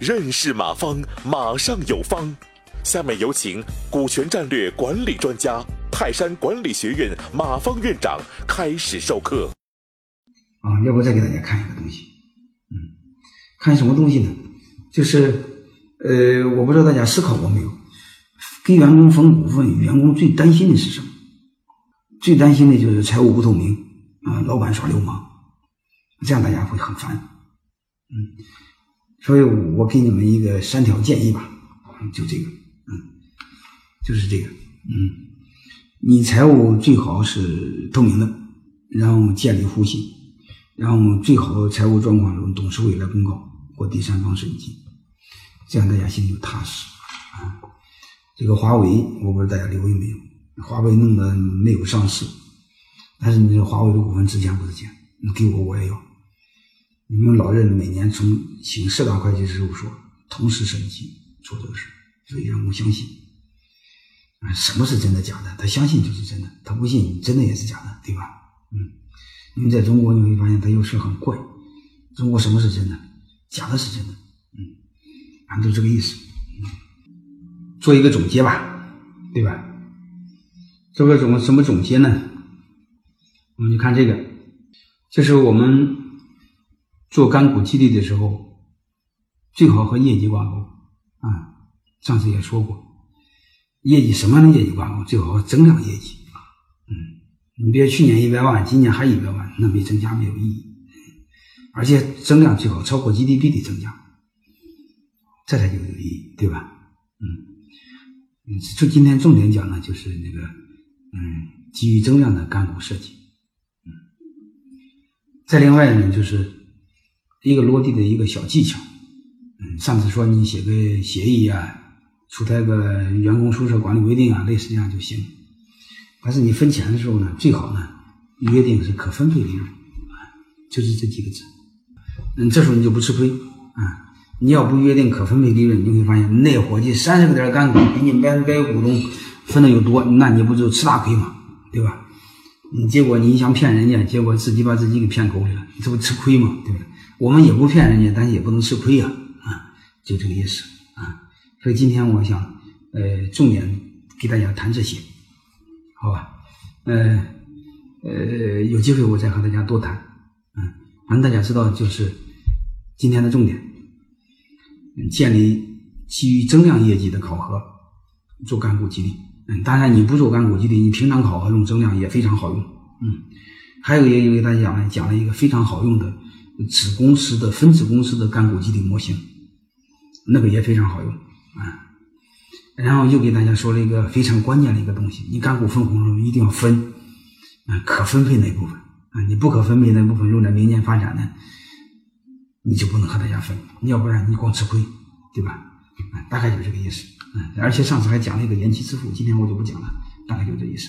认识马方，马上有方。下面有请股权战略管理专家、泰山管理学院马方院长开始授课。啊，要不再给大家看一个东西，嗯，看什么东西呢？就是，呃，我不知道大家思考过没有，给员工分股份，员工最担心的是什么？最担心的就是财务不透明啊，老板耍流氓，这样大家会很烦，嗯，所以我给你们一个三条建议吧，就这个，嗯，就是这个，嗯，你财务最好是透明的，然后建立互信。然后最好财务状况由董事会来公告或第三方审计，这样大家心里就踏实啊。这个华为，我不知道大家留意没有？华为弄得没有上市，但是你这华为的股份值钱不值钱？你给我我也要。你们老任每年从请四大会计事务所同时审计做这个事，所以员工相信。啊，什么是真的假的？他相信就是真的，他不信真的也是假的，对吧？嗯。因为在中国你会发现它有时很怪，中国什么是真的，假的是真的，嗯，俺都这个意思。做一个总结吧，对吧？做个总什么总结呢？我们就看这个，就是我们做干股激励的时候，最好和业绩挂钩啊。上次也说过，业绩什么样的业绩挂钩？最好和增量业绩，嗯。你别去年一百万，今年还一百万，那没增加没有意义，而且增量最好超过 GDP 的增加，这才就有意义，对吧？嗯，就今天重点讲呢，就是那个嗯，基于增量的干股设计，嗯，再另外呢，就是一个落地的一个小技巧，嗯，上次说你写个协议啊，出台个员工宿舍管理规定啊，类似这样就行。但是你分钱的时候呢，最好呢约定是可分配利润，就是这几个字。嗯，这时候你就不吃亏啊。你要不约定可分配利润，你会发现那伙计三十个点干股比你百分百股东分的又多，那你不就吃大亏吗？对吧？你结果你想骗人家，结果自己把自己给骗口里了，你这不吃亏吗？对不对？我们也不骗人家，但是也不能吃亏呀，啊，就这个意思啊。所以今天我想呃重点给大家谈这些。好吧，呃呃，有机会我再和大家多谈，嗯，反正大家知道，就是今天的重点，建立基于增量业绩的考核，做干股激励。嗯，当然你不做干股激励，你平常考核用增量也非常好用。嗯，还有也有给大家讲了讲了一个非常好用的子公司的分子公司的干股激励模型，那个也非常好用啊。然后又给大家说了一个非常关键的一个东西：你干股分红的时候一定要分啊，可分配那部分啊，你不可分配那部分用在明年发展呢，你就不能和大家分，要不然你光吃亏，对吧？啊，大概就是这个意思。嗯，而且上次还讲了一个延期支付，今天我就不讲了，大概就这意思。